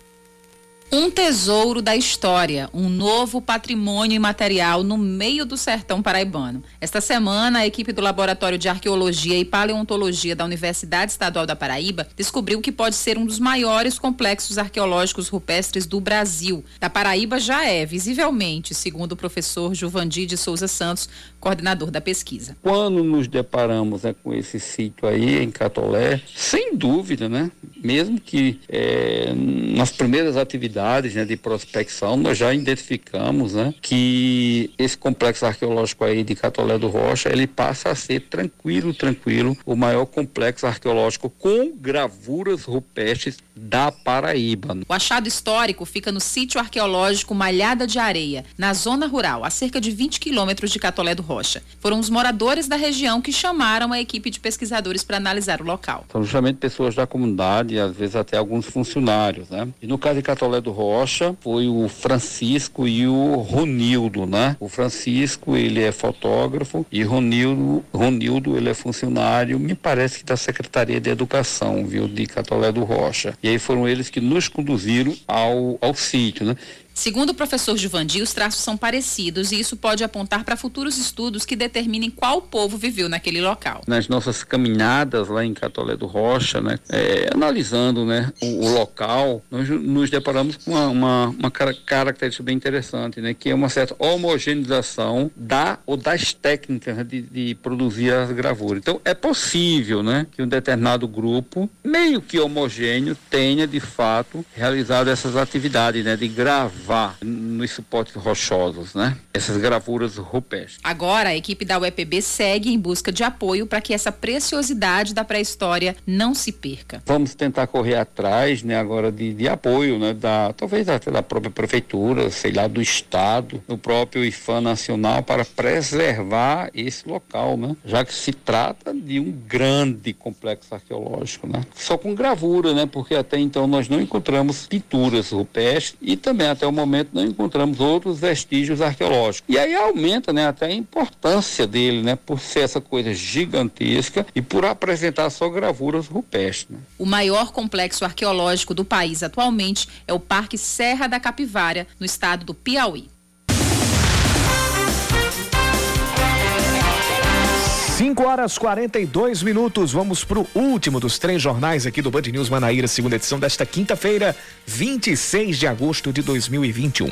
Um tesouro da história, um novo patrimônio imaterial no meio do sertão paraibano. Esta semana, a equipe do Laboratório de Arqueologia e Paleontologia da Universidade Estadual da Paraíba descobriu que pode ser um dos maiores complexos arqueológicos rupestres do Brasil. Da Paraíba já é, visivelmente, segundo o professor Juvandi de Souza Santos, coordenador da pesquisa. Quando nos deparamos né, com esse sítio aí em Catolé, sem dúvida, né? Mesmo que é, nas primeiras atividades né, de prospecção, nós já identificamos né, que esse complexo arqueológico aí de Catolé do Rocha, ele passa a ser tranquilo, tranquilo, o maior complexo arqueológico com gravuras rupestres da Paraíba. O achado histórico fica no sítio arqueológico Malhada de Areia, na zona rural, a cerca de 20 quilômetros de Catolé do Rocha. Foram os moradores da região que chamaram a equipe de pesquisadores para analisar o local. São justamente pessoas da comunidade às vezes até alguns funcionários, né? E no caso de Catolé do Rocha, foi o Francisco e o Ronildo, né? O Francisco, ele é fotógrafo e Ronildo, Ronildo, ele é funcionário, me parece que da Secretaria de Educação, viu, de Catolé do Rocha. E aí foram eles que nos conduziram ao, ao sítio, né? Segundo o professor Juvandi, os traços são parecidos e isso pode apontar para futuros estudos que determinem qual povo viveu naquele local. Nas nossas caminhadas lá em Catolé do Rocha, né, é, analisando né, o, o, local, nós nos deparamos com uma, uma, uma, característica bem interessante, né, que é uma certa homogeneização da ou das técnicas de, de produzir as gravuras. Então, é possível né, que um determinado grupo, meio que homogêneo, tenha de fato realizado essas atividades né, de gravar gravar nos suportes rochosos, né? Essas gravuras rupestres. Agora, a equipe da UEPB segue em busca de apoio para que essa preciosidade da pré-história não se perca. Vamos tentar correr atrás, né, agora de, de apoio, né, da talvez até da própria prefeitura, sei lá, do estado, do próprio IFAM nacional para preservar esse local, né? Já que se trata de um grande complexo arqueológico, né? Só com gravura, né? Porque até então nós não encontramos pinturas rupestres e também até o momento não encontramos outros vestígios arqueológicos. E aí aumenta né, até a importância dele, né, por ser essa coisa gigantesca e por apresentar só gravuras rupestres. Né? O maior complexo arqueológico do país atualmente é o Parque Serra da Capivara, no estado do Piauí. 5 horas 42 minutos. Vamos para o último dos três jornais aqui do Band News Manaíra, segunda edição desta quinta-feira, 26 de agosto de 2021.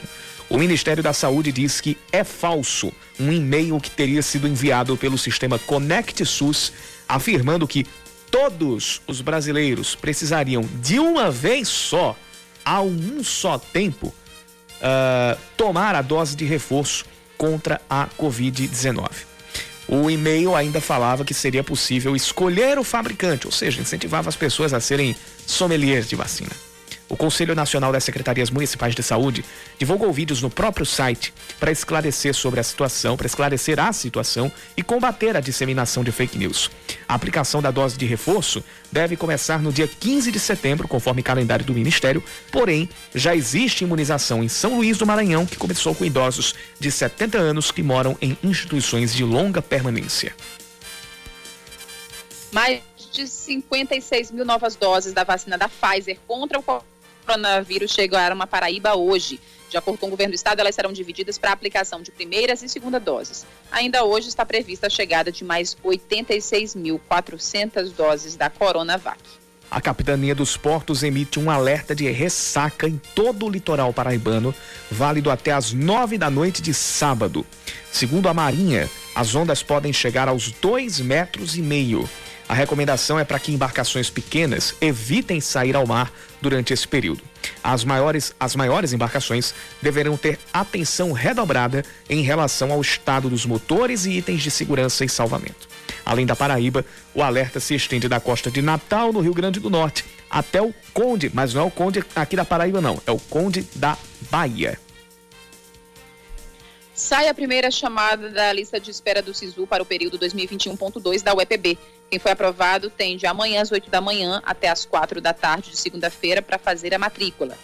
O Ministério da Saúde diz que é falso um e-mail que teria sido enviado pelo sistema Conect SUS, afirmando que todos os brasileiros precisariam de uma vez só, a um só tempo, uh, tomar a dose de reforço contra a Covid-19. O e-mail ainda falava que seria possível escolher o fabricante, ou seja, incentivava as pessoas a serem sommeliers de vacina. O Conselho Nacional das Secretarias Municipais de Saúde divulgou vídeos no próprio site para esclarecer sobre a situação, para esclarecer a situação e combater a disseminação de fake news. A aplicação da dose de reforço deve começar no dia 15 de setembro, conforme calendário do Ministério, porém, já existe imunização em São Luís do Maranhão, que começou com idosos de 70 anos que moram em instituições de longa permanência. Mais de 56 mil novas doses da vacina da Pfizer contra o coronavírus chegaram a Paraíba hoje. De acordo com o governo do estado, elas serão divididas para aplicação de primeiras e segunda doses. Ainda hoje está prevista a chegada de mais 86.400 doses da Coronavac. A Capitania dos Portos emite um alerta de ressaca em todo o litoral paraibano, válido até às nove da noite de sábado. Segundo a Marinha, as ondas podem chegar aos dois metros e meio. A recomendação é para que embarcações pequenas evitem sair ao mar durante esse período. As maiores, as maiores embarcações deverão ter atenção redobrada em relação ao estado dos motores e itens de segurança e salvamento. Além da Paraíba, o alerta se estende da costa de Natal, no Rio Grande do Norte, até o Conde, mas não é o Conde aqui da Paraíba, não, é o Conde da Bahia. Sai a primeira chamada da lista de espera do SISU para o período 2021.2 da UEPB. Quem foi aprovado tem de amanhã às 8 da manhã até às 4 da tarde de segunda-feira para fazer a matrícula.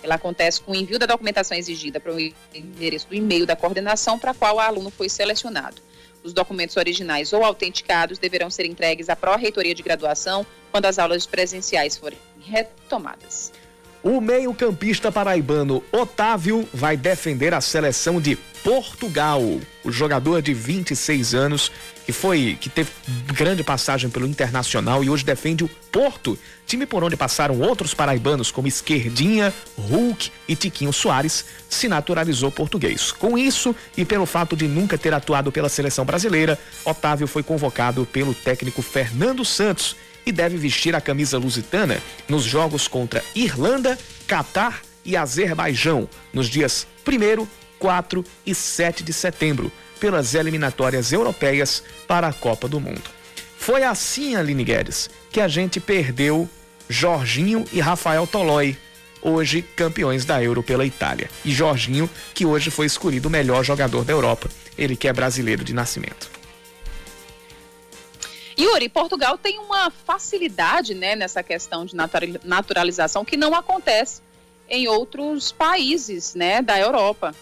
Ela acontece com o envio da documentação exigida para o endereço do e-mail da coordenação para qual o aluno foi selecionado. Os documentos originais ou autenticados deverão ser entregues à Pró-Reitoria de Graduação quando as aulas presenciais forem retomadas. O meio-campista paraibano Otávio vai defender a seleção de Portugal. O jogador de 26 anos que foi que teve grande passagem pelo Internacional e hoje defende o Porto, time por onde passaram outros paraibanos como Esquerdinha, Hulk e Tiquinho Soares, se naturalizou português. Com isso e pelo fato de nunca ter atuado pela seleção brasileira, Otávio foi convocado pelo técnico Fernando Santos e deve vestir a camisa lusitana nos jogos contra Irlanda, Catar e Azerbaijão nos dias 1, 4 e 7 de setembro, pelas eliminatórias europeias para a Copa do Mundo. Foi assim, Aline Guedes, que a gente perdeu Jorginho e Rafael Tolói, hoje campeões da Euro pela Itália. E Jorginho, que hoje foi escolhido o melhor jogador da Europa, ele que é brasileiro de nascimento. Yuri, Portugal tem uma facilidade né, nessa questão de naturalização que não acontece em outros países né, da Europa.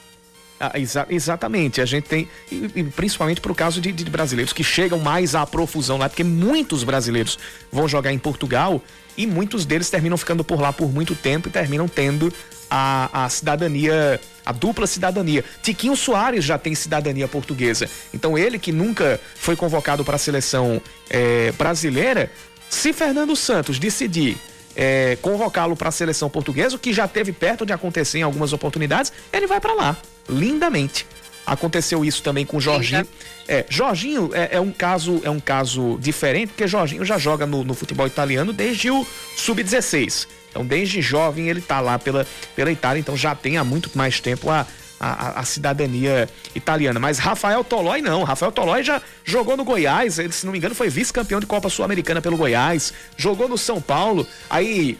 Ah, exa exatamente, a gente tem, e, e principalmente por causa de, de, brasileiros que chegam mais à profusão lá, porque muitos brasileiros vão jogar em Portugal e muitos deles terminam ficando por lá por muito tempo e terminam tendo a, a cidadania, a dupla cidadania. Tiquinho Soares já tem cidadania portuguesa, então ele que nunca foi convocado para a seleção é, brasileira, se Fernando Santos decidir é, convocá-lo para a seleção portuguesa, o que já teve perto de acontecer em algumas oportunidades, ele vai para lá, lindamente. Aconteceu isso também com o Jorginho. É, Jorginho é, é, um caso é um caso diferente, porque Jorginho já joga no, no futebol italiano desde o sub-16. Então, desde jovem ele está lá pela, pela Itália, então já tem há muito mais tempo a, a, a, cidadania italiana. Mas Rafael Tolói não. Rafael Tolói já jogou no Goiás, ele, se não me engano, foi vice-campeão de Copa Sul-Americana pelo Goiás, jogou no São Paulo, aí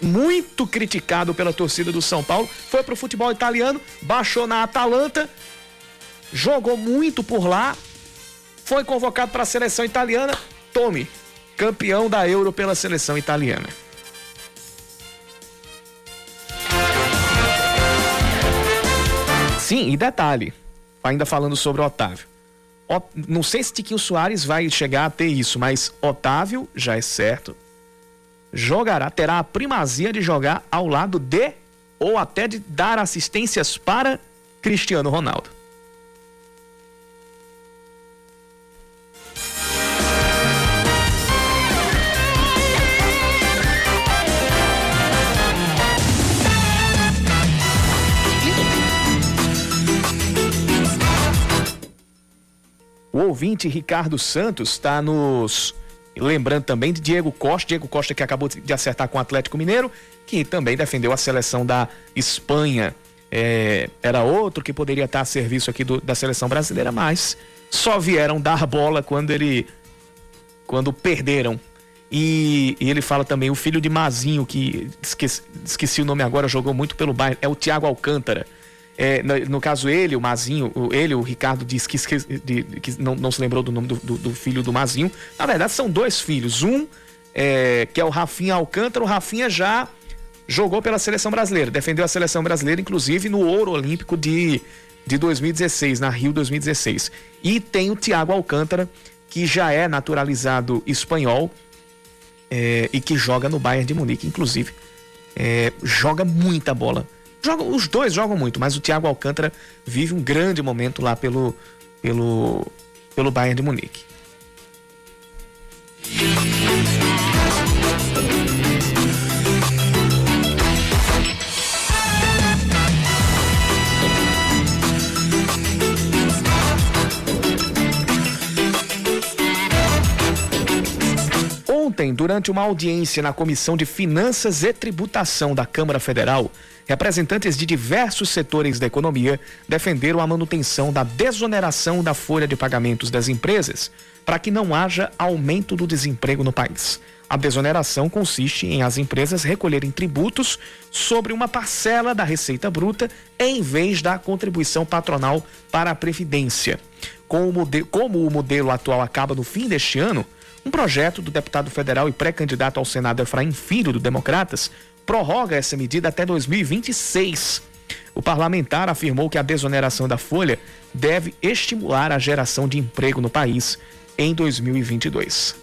muito criticado pela torcida do São Paulo, foi pro futebol italiano, baixou na Atalanta, jogou muito por lá, foi convocado para a seleção italiana, tome, campeão da Euro pela seleção italiana. Sim, e detalhe, ainda falando sobre Otávio. O, não sei se Tiquinho Soares vai chegar a ter isso, mas Otávio já é certo. Jogará, terá a primazia de jogar ao lado de ou até de dar assistências para Cristiano Ronaldo. Ouvinte Ricardo Santos está nos lembrando também de Diego Costa, Diego Costa que acabou de acertar com o Atlético Mineiro, que também defendeu a seleção da Espanha. É, era outro que poderia estar a serviço aqui do, da seleção brasileira, mas só vieram dar bola quando ele quando perderam. E, e ele fala também o filho de Mazinho, que esqueci, esqueci o nome agora, jogou muito pelo bairro, é o Thiago Alcântara é, no, no, caso, ele, o Mazinho, o, ele, o Ricardo, disse que, de, que não, não, se lembrou do nome do, do, do, filho do Mazinho. Na verdade, são dois filhos. Um, é, que é o Rafinha Alcântara. O Rafinha já jogou pela seleção brasileira, defendeu a seleção brasileira, inclusive no ouro olímpico de, de 2016, na Rio 2016. E tem o Thiago Alcântara, que já é naturalizado espanhol é, e que joga no Bayern de Munique, inclusive. É, joga muita bola Joga, os dois jogam muito, mas o Thiago Alcântara vive um grande momento lá pelo, pelo, pelo Bayern de Munique. Ontem, durante uma audiência na Comissão de Finanças e Tributação da Câmara Federal, representantes de diversos setores da economia defenderam a manutenção da desoneração da folha de pagamentos das empresas para que não haja aumento do desemprego no país. A desoneração consiste em as empresas recolherem tributos sobre uma parcela da receita bruta em vez da contribuição patronal para a Previdência. Como o modelo atual acaba no fim deste ano, um projeto do deputado federal e pré-candidato ao Senado Efraim Filho, do Democratas, prorroga essa medida até 2026. O parlamentar afirmou que a desoneração da folha deve estimular a geração de emprego no país em 2022.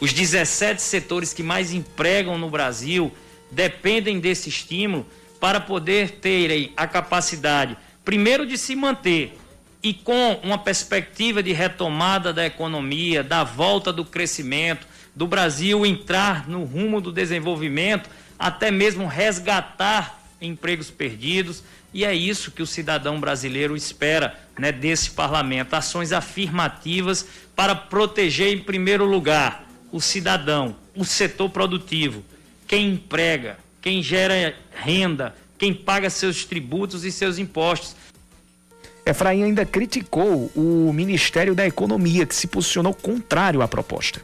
Os 17 setores que mais empregam no Brasil dependem desse estímulo para poder terem a capacidade, primeiro, de se manter e com uma perspectiva de retomada da economia, da volta do crescimento, do Brasil entrar no rumo do desenvolvimento, até mesmo resgatar empregos perdidos. E é isso que o cidadão brasileiro espera né, desse parlamento: ações afirmativas para proteger, em primeiro lugar, o cidadão, o setor produtivo, quem emprega, quem gera renda, quem paga seus tributos e seus impostos. Efraim ainda criticou o Ministério da Economia, que se posicionou contrário à proposta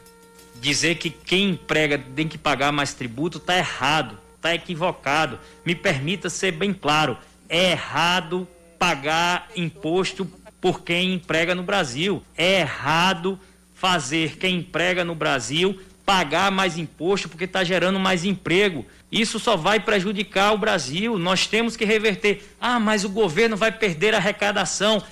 dizer que quem emprega tem que pagar mais tributo está errado, está equivocado. Me permita ser bem claro: é errado pagar imposto por quem emprega no Brasil. É errado fazer quem emprega no Brasil pagar mais imposto porque está gerando mais emprego. Isso só vai prejudicar o Brasil. Nós temos que reverter. Ah, mas o governo vai perder a arrecadação.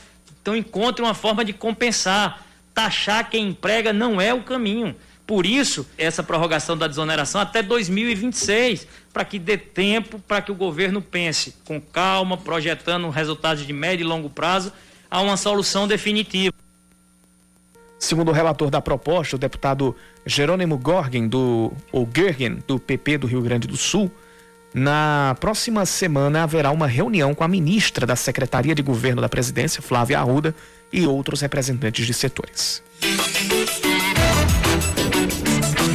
Então encontre uma forma de compensar. Taxar quem emprega não é o caminho. Por isso, essa prorrogação da desoneração até 2026, para que dê tempo para que o governo pense com calma, projetando resultados de médio e longo prazo, a uma solução definitiva. Segundo o relator da proposta, o deputado Jerônimo Gorgen, do, ou Gergen, do PP do Rio Grande do Sul, na próxima semana haverá uma reunião com a ministra da Secretaria de Governo da Presidência, Flávia Arruda, e outros representantes de setores.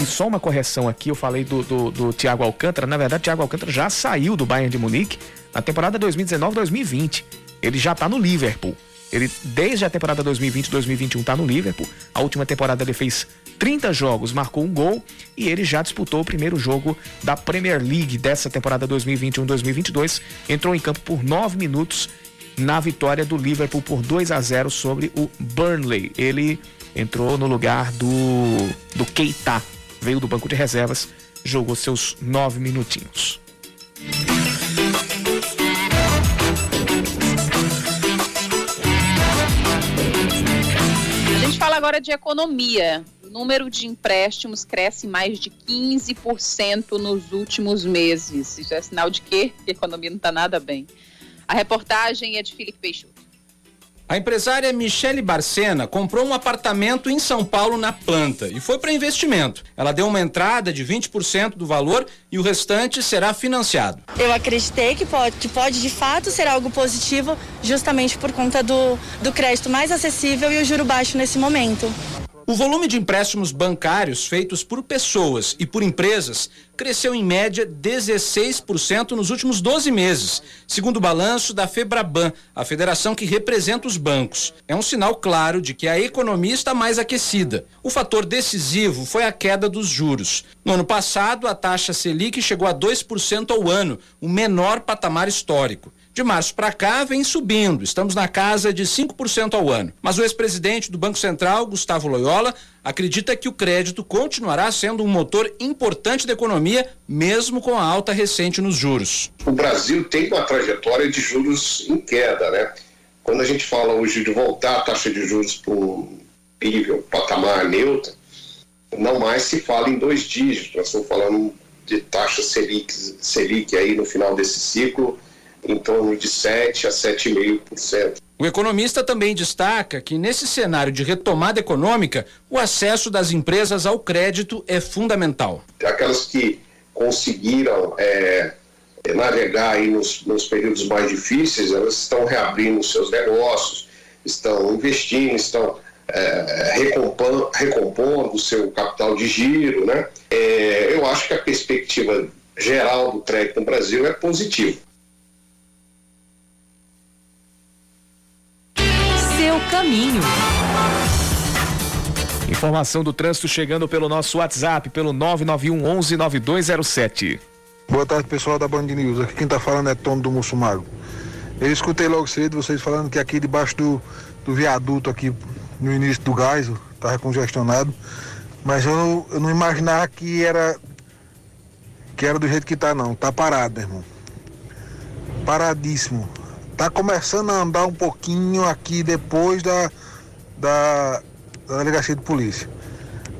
E só uma correção aqui, eu falei do, do, do Thiago Alcântara. Na verdade, Thiago Alcântara já saiu do Bayern de Munique na temporada 2019-2020. Ele já está no Liverpool. Ele, desde a temporada 2020-2021, está no Liverpool. A última temporada ele fez 30 jogos, marcou um gol e ele já disputou o primeiro jogo da Premier League dessa temporada 2021-2022. Entrou em campo por 9 minutos na vitória do Liverpool por 2 a 0 sobre o Burnley. Ele entrou no lugar do, do Keita, veio do banco de reservas, jogou seus 9 minutinhos. Agora de economia. O número de empréstimos cresce mais de 15% nos últimos meses. Isso é sinal de quê? Que a economia não está nada bem. A reportagem é de Felipe Peixoto. A empresária Michele Barcena comprou um apartamento em São Paulo na planta e foi para investimento. Ela deu uma entrada de 20% do valor e o restante será financiado. Eu acreditei que pode, que pode de fato ser algo positivo, justamente por conta do, do crédito mais acessível e o juro baixo nesse momento. O volume de empréstimos bancários feitos por pessoas e por empresas cresceu em média 16% nos últimos 12 meses, segundo o balanço da Febraban, a federação que representa os bancos. É um sinal claro de que a economia está mais aquecida. O fator decisivo foi a queda dos juros. No ano passado, a taxa Selic chegou a 2% ao ano, o menor patamar histórico. De março para cá, vem subindo. Estamos na casa de 5% ao ano. Mas o ex-presidente do Banco Central, Gustavo Loyola, acredita que o crédito continuará sendo um motor importante da economia, mesmo com a alta recente nos juros. O Brasil tem uma trajetória de juros em queda, né? Quando a gente fala hoje de voltar a taxa de juros para um nível, patamar neutro, não mais se fala em dois dígitos. Nós estamos falando de taxa Selic, Selic aí no final desse ciclo em torno de 7 a 7,5%. O economista também destaca que, nesse cenário de retomada econômica, o acesso das empresas ao crédito é fundamental. Aquelas que conseguiram é, navegar aí nos, nos períodos mais difíceis, elas estão reabrindo seus negócios, estão investindo, estão é, recompondo, recompondo o seu capital de giro. Né? É, eu acho que a perspectiva geral do crédito no Brasil é positiva. Seu caminho. Informação do trânsito chegando pelo nosso WhatsApp, pelo 991 11 9207. Boa tarde, pessoal da Band News. Aqui quem tá falando é Tom do Mussumago. Eu escutei logo cedo vocês falando que aqui debaixo do, do viaduto aqui no início do gás estava congestionado, mas eu não, eu não imaginava que era que era do jeito que tá não. Tá parado, irmão. Paradíssimo. Tá começando a andar um pouquinho aqui depois da, da, da delegacia de polícia.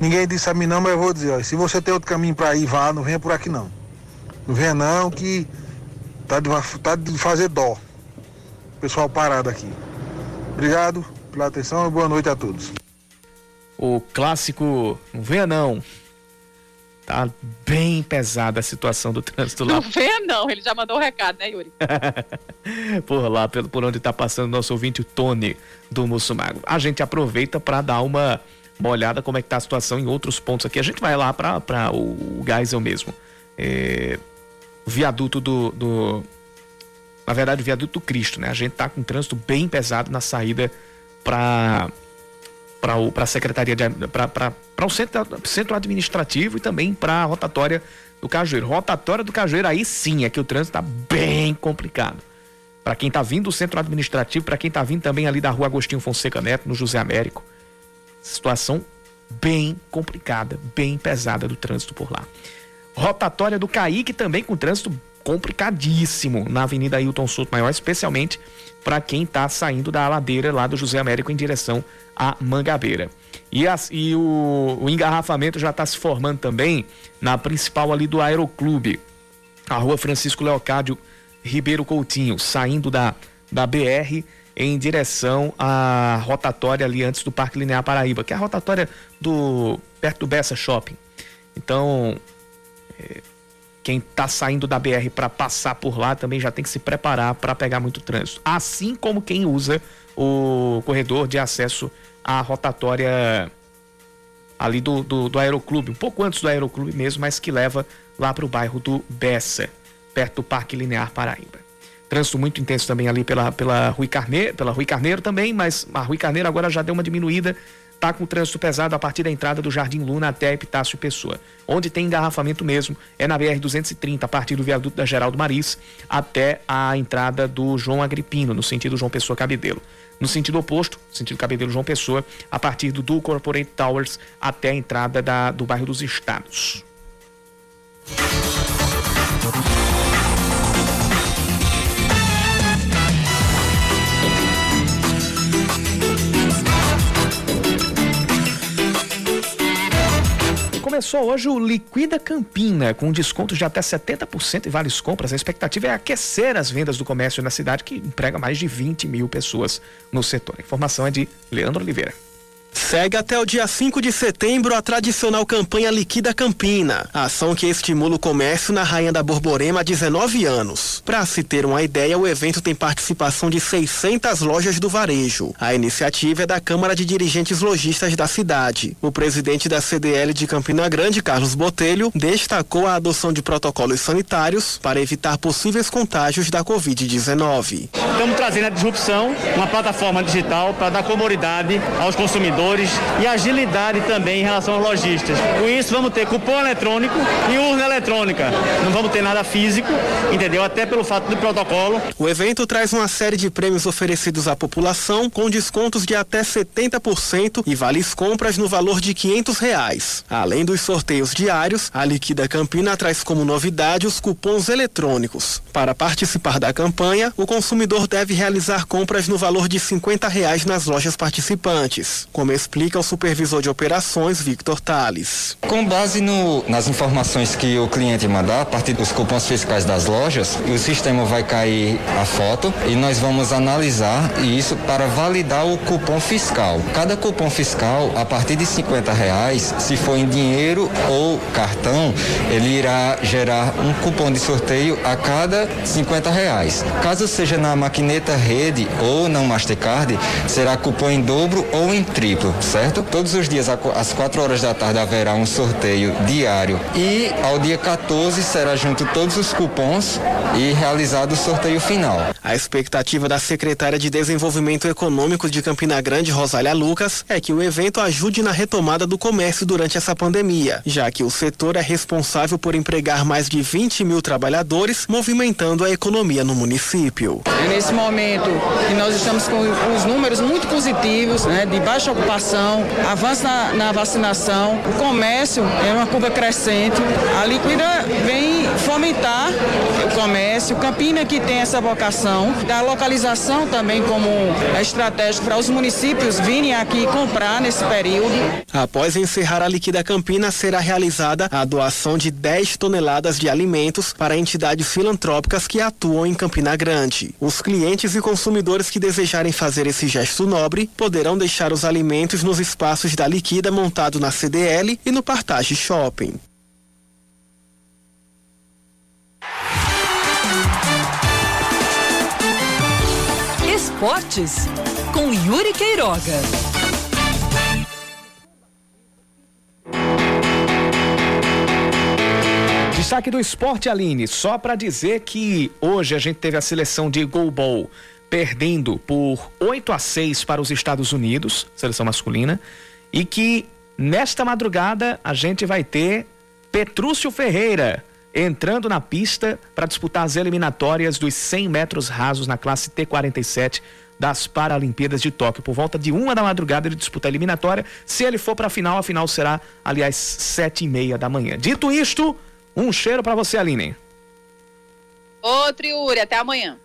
Ninguém disse a mim não, mas eu vou dizer, ó, se você tem outro caminho para ir, vá, não venha por aqui não. Não venha não, que tá de, tá de fazer dó. Pessoal parado aqui. Obrigado pela atenção e boa noite a todos. O clássico, não venha não, Tá bem pesada a situação do trânsito lá. Não venha não, ele já mandou o um recado, né, Yuri? por lá, por, por onde tá passando nosso ouvinte, o Tony do Mussumago. A gente aproveita para dar uma, uma olhada como é que tá a situação em outros pontos aqui. A gente vai lá para o, o Geisel mesmo. É, viaduto do, do... Na verdade, o viaduto do Cristo, né? A gente tá com um trânsito bem pesado na saída para para a secretaria para o centro, centro administrativo e também para a rotatória do Cajueiro. Rotatória do Cajueiro aí sim é que o trânsito está bem complicado. Para quem está vindo do centro administrativo, para quem está vindo também ali da rua Agostinho Fonseca Neto, no José Américo. Situação bem complicada, bem pesada do trânsito por lá. Rotatória do Caíque também com trânsito complicadíssimo na Avenida Hilton Souto Maior, especialmente para quem está saindo da ladeira lá do José Américo em direção à Mangabeira. E, as, e o, o engarrafamento já está se formando também na principal ali do Aeroclube, a rua Francisco Leocádio Ribeiro Coutinho, saindo da, da BR em direção à rotatória ali antes do Parque Linear Paraíba, que é a rotatória do perto do Bessa Shopping. Então, é, quem está saindo da BR para passar por lá também já tem que se preparar para pegar muito trânsito. Assim como quem usa o corredor de acesso à rotatória ali do, do, do Aeroclube, um pouco antes do Aeroclube mesmo, mas que leva lá para o bairro do Bessa, perto do Parque Linear Paraíba. Trânsito muito intenso também ali pela, pela Rui Carneiro, pela Rui Carneiro também, mas a Rui Carneiro agora já deu uma diminuída está com trânsito pesado a partir da entrada do Jardim Luna até Epitácio Pessoa. Onde tem engarrafamento mesmo é na BR-230, a partir do viaduto da Geraldo Maris até a entrada do João Agripino, no sentido João Pessoa Cabedelo. No sentido oposto, sentido Cabedelo João Pessoa, a partir do Dual Corporate Towers até a entrada da, do bairro dos Estados. Começou hoje o Liquida Campina, com descontos de até 70% em várias compras. A expectativa é aquecer as vendas do comércio na cidade, que emprega mais de 20 mil pessoas no setor. A informação é de Leandro Oliveira. Segue até o dia 5 de setembro a tradicional campanha Liquida Campina, ação que estimula o comércio na Rainha da Borborema há 19 anos. Para se ter uma ideia, o evento tem participação de 600 lojas do varejo. A iniciativa é da Câmara de Dirigentes Lojistas da cidade. O presidente da CDL de Campina Grande, Carlos Botelho, destacou a adoção de protocolos sanitários para evitar possíveis contágios da Covid-19. Estamos trazendo a disrupção, uma plataforma digital para dar comodidade aos consumidores e agilidade também em relação aos lojistas. Com isso, vamos ter cupom eletrônico e urna eletrônica. Não vamos ter nada físico, entendeu? Até pelo fato do protocolo. O evento traz uma série de prêmios oferecidos à população com descontos de até 70% e vales compras no valor de 500 reais. Além dos sorteios diários, a Liquida Campina traz como novidade os cupons eletrônicos. Para participar da campanha, o consumidor deve realizar compras no valor de 50 reais nas lojas participantes. Como explica o supervisor de operações, Victor Tales. Com base no, nas informações que o cliente mandar, a partir dos cupons fiscais das lojas, o sistema vai cair a foto e nós vamos analisar isso para validar o cupom fiscal. Cada cupom fiscal, a partir de 50 reais, se for em dinheiro ou cartão, ele irá gerar um cupom de sorteio a cada 50 reais. Caso seja na maquineta rede ou não Mastercard, será cupom em dobro ou em triplo certo? Todos os dias, às 4 horas da tarde, haverá um sorteio diário. E ao dia 14 será junto todos os cupons e realizado o sorteio final. A expectativa da secretária de Desenvolvimento Econômico de Campina Grande, Rosália Lucas, é que o evento ajude na retomada do comércio durante essa pandemia, já que o setor é responsável por empregar mais de 20 mil trabalhadores, movimentando a economia no município. É nesse momento que nós estamos com os números muito positivos, né, de baixa ocupação, avanço na, na vacinação, o comércio é uma curva crescente. A Liquida vem fomentar o comércio. Campina que tem essa vocação, da localização também como estratégico para os municípios virem aqui comprar nesse período. Após encerrar a Liquida Campina, será realizada a doação de 10 toneladas de alimentos para entidades filantrópicas que atuam em Campina Grande. Os clientes e consumidores que desejarem fazer esse gesto nobre poderão deixar os alimentos alimentos nos espaços da Liquida montado na CDL e no Partage Shopping. Esportes com Yuri Queiroga. Destaque do esporte, Aline, só para dizer que hoje a gente teve a seleção de goalball perdendo por 8 a 6 para os Estados Unidos, seleção masculina, e que nesta madrugada a gente vai ter Petrúcio Ferreira entrando na pista para disputar as eliminatórias dos 100 metros rasos na classe T47 das Paralimpíadas de Tóquio. Por volta de uma da madrugada ele disputa a eliminatória. Se ele for para a final, a final será, aliás, sete e meia da manhã. Dito isto, um cheiro para você, Aline. Outro Yuri, até amanhã.